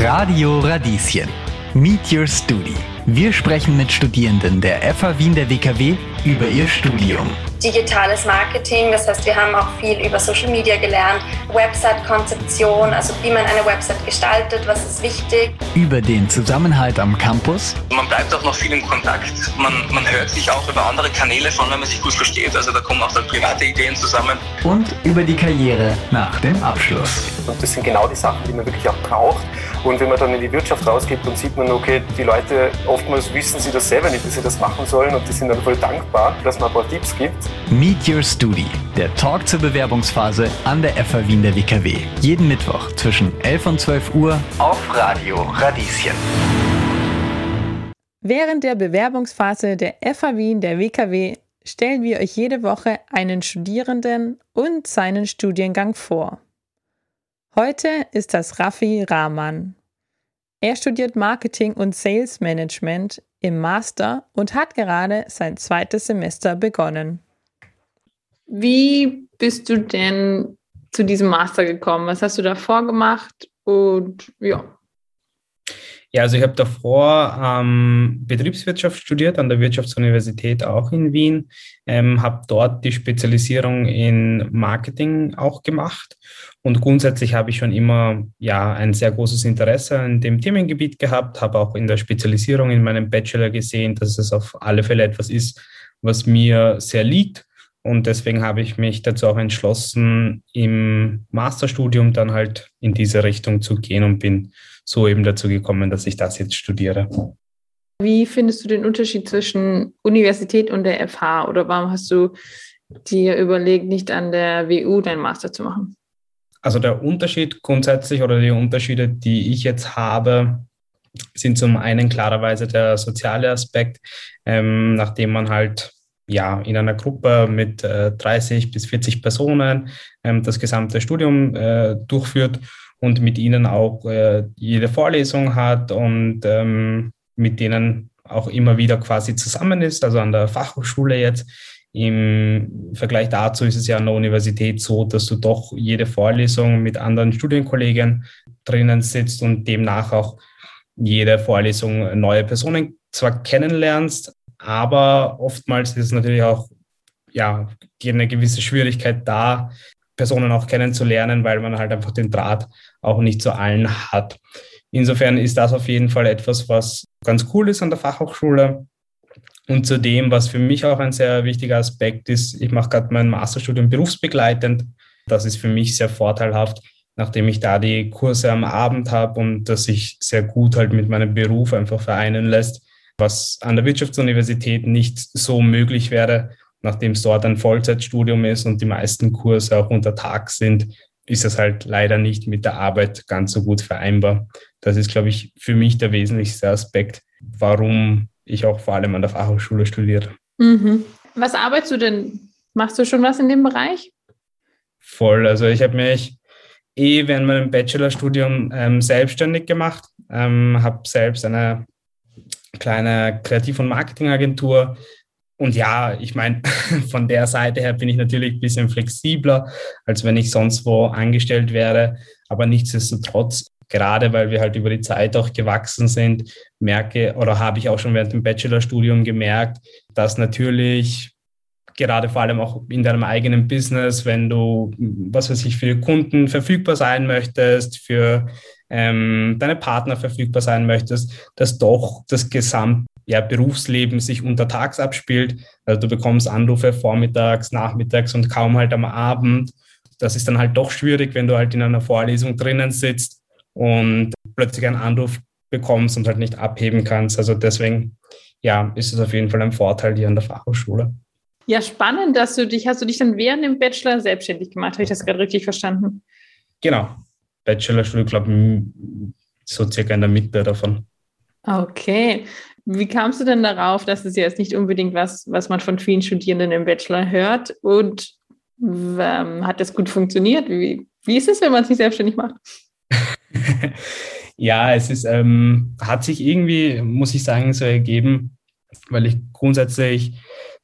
Radio Radieschen. Meet Your Studi. Wir sprechen mit Studierenden der FH Wien der WKW über ihr Studium. Digitales Marketing, das heißt, wir haben auch viel über Social Media gelernt, Website-Konzeption, also wie man eine Website gestaltet, was ist wichtig. Über den Zusammenhalt am Campus. Man bleibt auch noch viel in Kontakt. Man, man hört sich auch über andere Kanäle, von wenn man sich gut versteht. Also da kommen auch dann private Ideen zusammen. Und über die Karriere nach dem Abschluss. Und das sind genau die Sachen, die man wirklich auch braucht. Und wenn man dann in die Wirtschaft rausgeht, dann sieht man, okay, die Leute, oftmals wissen sie das selber nicht, dass sie das machen sollen und die sind dann voll dankbar, dass man ein paar Tipps gibt. Meet Your Studi, der Talk zur Bewerbungsphase an der FH Wien der WKW. Jeden Mittwoch zwischen 11 und 12 Uhr auf Radio Radieschen. Während der Bewerbungsphase der FH Wien der WKW stellen wir euch jede Woche einen Studierenden und seinen Studiengang vor. Heute ist das Raffi Rahman. Er studiert Marketing und Sales Management im Master und hat gerade sein zweites Semester begonnen. Wie bist du denn zu diesem Master gekommen? Was hast du davor gemacht? Und ja. Ja, also ich habe davor ähm, Betriebswirtschaft studiert an der Wirtschaftsuniversität auch in Wien, ähm, habe dort die Spezialisierung in Marketing auch gemacht und grundsätzlich habe ich schon immer ja ein sehr großes Interesse an dem Themengebiet gehabt, habe auch in der Spezialisierung in meinem Bachelor gesehen, dass es auf alle Fälle etwas ist, was mir sehr liegt. Und deswegen habe ich mich dazu auch entschlossen, im Masterstudium dann halt in diese Richtung zu gehen und bin so eben dazu gekommen, dass ich das jetzt studiere. Wie findest du den Unterschied zwischen Universität und der FH? Oder warum hast du dir überlegt, nicht an der WU deinen Master zu machen? Also der Unterschied grundsätzlich oder die Unterschiede, die ich jetzt habe, sind zum einen klarerweise der soziale Aspekt, ähm, nachdem man halt ja in einer Gruppe mit äh, 30 bis 40 Personen ähm, das gesamte Studium äh, durchführt und mit ihnen auch äh, jede Vorlesung hat und ähm, mit denen auch immer wieder quasi zusammen ist, also an der Fachhochschule jetzt. Im Vergleich dazu ist es ja an der Universität so, dass du doch jede Vorlesung mit anderen Studienkollegen drinnen sitzt und demnach auch jede Vorlesung neue Personen zwar kennenlernst, aber oftmals ist es natürlich auch ja, eine gewisse Schwierigkeit da, Personen auch kennenzulernen, weil man halt einfach den Draht auch nicht zu allen hat. Insofern ist das auf jeden Fall etwas, was ganz cool ist an der Fachhochschule und zudem, was für mich auch ein sehr wichtiger Aspekt ist, ich mache gerade mein Masterstudium berufsbegleitend. Das ist für mich sehr vorteilhaft, nachdem ich da die Kurse am Abend habe und das sich sehr gut halt mit meinem Beruf einfach vereinen lässt, was an der Wirtschaftsuniversität nicht so möglich wäre, nachdem es dort ein Vollzeitstudium ist und die meisten Kurse auch unter Tag sind, ist es halt leider nicht mit der Arbeit ganz so gut vereinbar. Das ist, glaube ich, für mich der wesentlichste Aspekt, warum ich auch vor allem an der Fachhochschule studiert. Mhm. Was arbeitest du denn? Machst du schon was in dem Bereich? Voll. Also ich habe mich eh während meinem Bachelorstudium ähm, selbstständig gemacht, ähm, habe selbst eine kleine Kreativ- und Marketingagentur. Und ja, ich meine, von der Seite her bin ich natürlich ein bisschen flexibler, als wenn ich sonst wo angestellt wäre. Aber nichtsdestotrotz gerade weil wir halt über die Zeit auch gewachsen sind, merke oder habe ich auch schon während dem Bachelorstudium gemerkt, dass natürlich gerade vor allem auch in deinem eigenen Business, wenn du, was weiß ich, für Kunden verfügbar sein möchtest, für ähm, deine Partner verfügbar sein möchtest, dass doch das Gesamt ja, Berufsleben sich untertags abspielt. Also du bekommst Anrufe vormittags, nachmittags und kaum halt am Abend. Das ist dann halt doch schwierig, wenn du halt in einer Vorlesung drinnen sitzt und plötzlich einen Anruf bekommst und halt nicht abheben kannst. Also deswegen, ja, ist es auf jeden Fall ein Vorteil hier an der Fachhochschule. Ja, spannend, dass du dich, hast du dich dann während dem Bachelor selbstständig gemacht? Habe ich das gerade richtig verstanden? Genau. Bachelorstudium, glaube so circa in der Mitte davon. Okay. Wie kamst du denn darauf, dass es jetzt nicht unbedingt was, was man von vielen Studierenden im Bachelor hört? Und ähm, hat das gut funktioniert? Wie, wie ist es, wenn man sich selbstständig macht? ja, es ist, ähm, hat sich irgendwie, muss ich sagen, so ergeben, weil ich grundsätzlich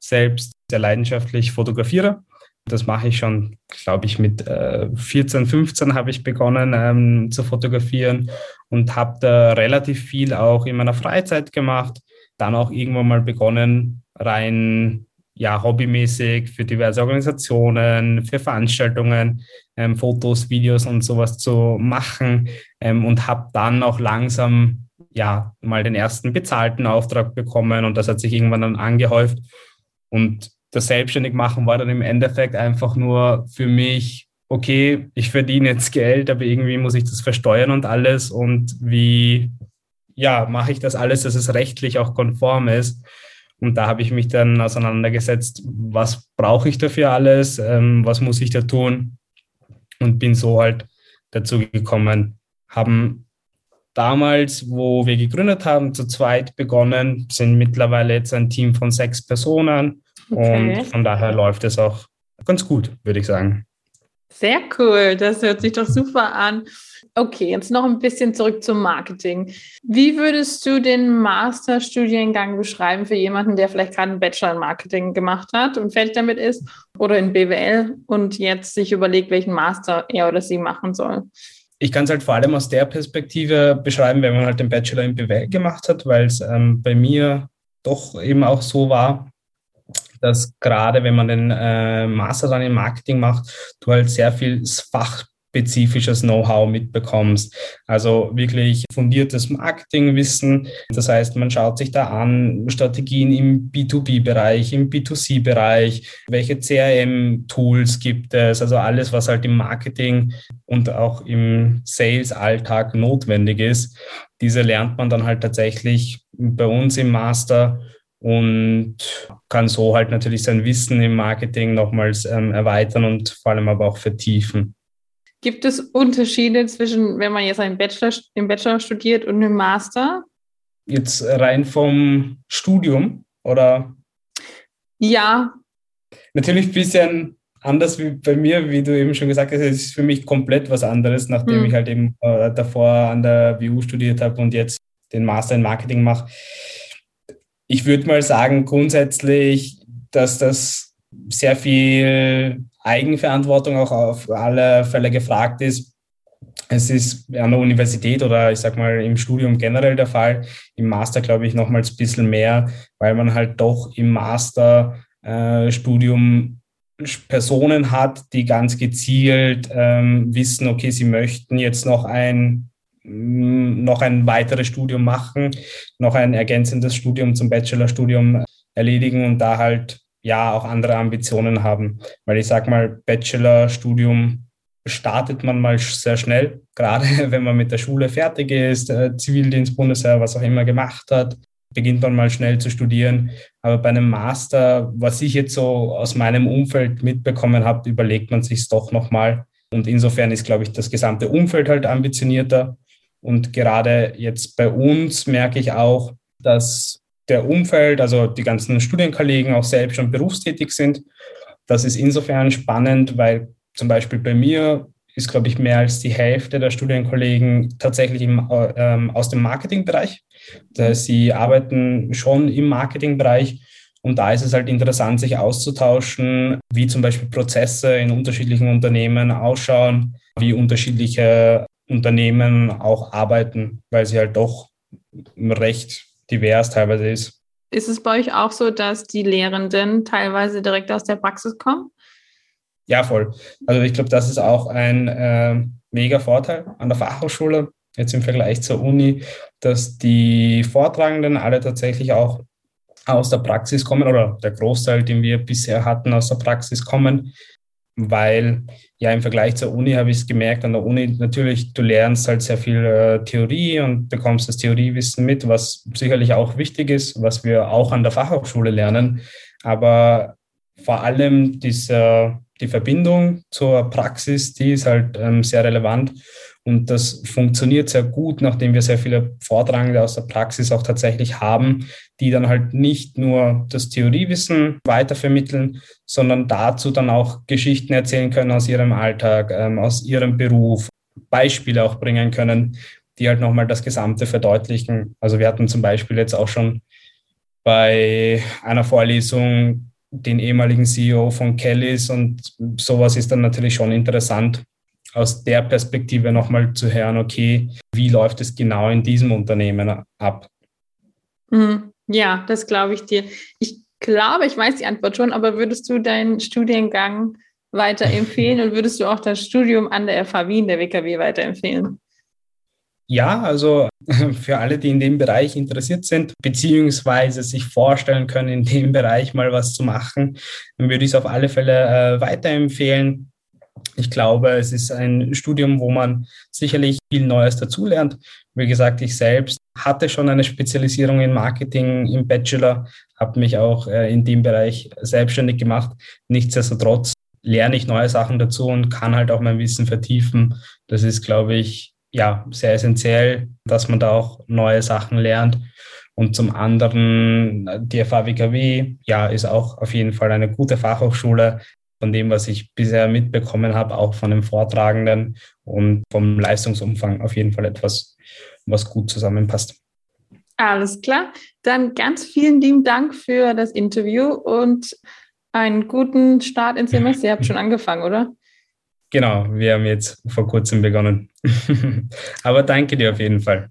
selbst sehr leidenschaftlich fotografiere. Das mache ich schon, glaube ich, mit äh, 14, 15 habe ich begonnen ähm, zu fotografieren und habe da relativ viel auch in meiner Freizeit gemacht. Dann auch irgendwann mal begonnen, rein ja, hobbymäßig für diverse Organisationen, für Veranstaltungen, ähm, Fotos, Videos und sowas zu machen ähm, und habe dann auch langsam ja mal den ersten bezahlten Auftrag bekommen und das hat sich irgendwann dann angehäuft und das selbstständig machen war dann im Endeffekt einfach nur für mich okay, ich verdiene jetzt Geld, aber irgendwie muss ich das versteuern und alles. Und wie ja, mache ich das alles, dass es rechtlich auch konform ist. Und da habe ich mich dann auseinandergesetzt, was brauche ich dafür alles, ähm, was muss ich da tun? Und bin so halt dazu gekommen, haben damals, wo wir gegründet haben, zu zweit begonnen, sind mittlerweile jetzt ein Team von sechs Personen okay. und von daher läuft es auch ganz gut, würde ich sagen. Sehr cool, das hört sich doch super an. Okay, jetzt noch ein bisschen zurück zum Marketing. Wie würdest du den Masterstudiengang beschreiben für jemanden, der vielleicht gerade einen Bachelor in Marketing gemacht hat und fertig damit ist oder in BWL und jetzt sich überlegt, welchen Master er oder sie machen soll? Ich kann es halt vor allem aus der Perspektive beschreiben, wenn man halt den Bachelor in BWL gemacht hat, weil es ähm, bei mir doch eben auch so war, dass gerade wenn man den äh, Master dann im Marketing macht, du halt sehr viel Fach spezifisches Know-how mitbekommst. Also wirklich fundiertes Marketingwissen. Das heißt, man schaut sich da an Strategien im B2B-Bereich, im B2C-Bereich, welche CRM-Tools gibt es, also alles, was halt im Marketing und auch im Sales-Alltag notwendig ist. Diese lernt man dann halt tatsächlich bei uns im Master und kann so halt natürlich sein Wissen im Marketing nochmals ähm, erweitern und vor allem aber auch vertiefen. Gibt es Unterschiede zwischen, wenn man jetzt einen Bachelor, im Bachelor studiert und im Master? Jetzt rein vom Studium oder? Ja. Natürlich ein bisschen anders wie bei mir, wie du eben schon gesagt hast, es ist für mich komplett was anderes, nachdem hm. ich halt eben äh, davor an der WU studiert habe und jetzt den Master in Marketing mache. Ich würde mal sagen, grundsätzlich, dass das sehr viel Eigenverantwortung auch auf alle Fälle gefragt ist. Es ist an der Universität oder ich sag mal im Studium generell der Fall. Im Master glaube ich nochmals ein bisschen mehr, weil man halt doch im Masterstudium äh, Personen hat, die ganz gezielt ähm, wissen, okay, sie möchten jetzt noch ein noch ein weiteres Studium machen, noch ein ergänzendes Studium zum Bachelorstudium erledigen und da halt ja auch andere Ambitionen haben. Weil ich sage mal, Bachelorstudium startet man mal sehr schnell, gerade wenn man mit der Schule fertig ist, äh, Zivildienst, Bundeswehr, was auch immer gemacht hat, beginnt man mal schnell zu studieren. Aber bei einem Master, was ich jetzt so aus meinem Umfeld mitbekommen habe, überlegt man sich es doch nochmal. Und insofern ist, glaube ich, das gesamte Umfeld halt ambitionierter. Und gerade jetzt bei uns merke ich auch, dass der Umfeld, also die ganzen Studienkollegen auch selbst schon berufstätig sind. Das ist insofern spannend, weil zum Beispiel bei mir ist, glaube ich, mehr als die Hälfte der Studienkollegen tatsächlich im, ähm, aus dem Marketingbereich. Das heißt, sie arbeiten schon im Marketingbereich und da ist es halt interessant, sich auszutauschen, wie zum Beispiel Prozesse in unterschiedlichen Unternehmen ausschauen, wie unterschiedliche Unternehmen auch arbeiten, weil sie halt doch recht divers teilweise ist. Ist es bei euch auch so, dass die Lehrenden teilweise direkt aus der Praxis kommen? Ja, voll. Also ich glaube, das ist auch ein äh, mega Vorteil an der Fachhochschule, jetzt im Vergleich zur Uni, dass die Vortragenden alle tatsächlich auch aus der Praxis kommen oder der Großteil, den wir bisher hatten, aus der Praxis kommen weil ja im Vergleich zur Uni habe ich es gemerkt, an der Uni natürlich, du lernst halt sehr viel äh, Theorie und bekommst das Theoriewissen mit, was sicherlich auch wichtig ist, was wir auch an der Fachhochschule lernen. Aber vor allem diese, die Verbindung zur Praxis, die ist halt ähm, sehr relevant. Und das funktioniert sehr gut, nachdem wir sehr viele Vortragende aus der Praxis auch tatsächlich haben, die dann halt nicht nur das Theoriewissen weitervermitteln, sondern dazu dann auch Geschichten erzählen können aus ihrem Alltag, ähm, aus ihrem Beruf, Beispiele auch bringen können, die halt nochmal das Gesamte verdeutlichen. Also wir hatten zum Beispiel jetzt auch schon bei einer Vorlesung den ehemaligen CEO von Kellys und sowas ist dann natürlich schon interessant, aus der Perspektive nochmal zu hören, okay, wie läuft es genau in diesem Unternehmen ab? Mhm. Ja, das glaube ich dir. Ich glaube, ich weiß die Antwort schon, aber würdest du deinen Studiengang weiterempfehlen und würdest du auch das Studium an der FH Wien, der WKW, weiterempfehlen? Ja, also für alle, die in dem Bereich interessiert sind, beziehungsweise sich vorstellen können, in dem Bereich mal was zu machen, dann würde ich es auf alle Fälle äh, weiterempfehlen. Ich glaube, es ist ein Studium, wo man sicherlich viel Neues dazulernt. Wie gesagt, ich selbst hatte schon eine Spezialisierung in Marketing im Bachelor, habe mich auch äh, in dem Bereich selbstständig gemacht. Nichtsdestotrotz lerne ich neue Sachen dazu und kann halt auch mein Wissen vertiefen. Das ist, glaube ich, ja, sehr essentiell, dass man da auch neue Sachen lernt. Und zum anderen, die FAWKW, ja, ist auch auf jeden Fall eine gute Fachhochschule, von dem, was ich bisher mitbekommen habe, auch von den Vortragenden und vom Leistungsumfang auf jeden Fall etwas, was gut zusammenpasst. Alles klar. Dann ganz vielen lieben Dank für das Interview und einen guten Start ins Semester. Ihr habt schon angefangen, oder? Genau, wir haben jetzt vor kurzem begonnen. Aber danke dir auf jeden Fall.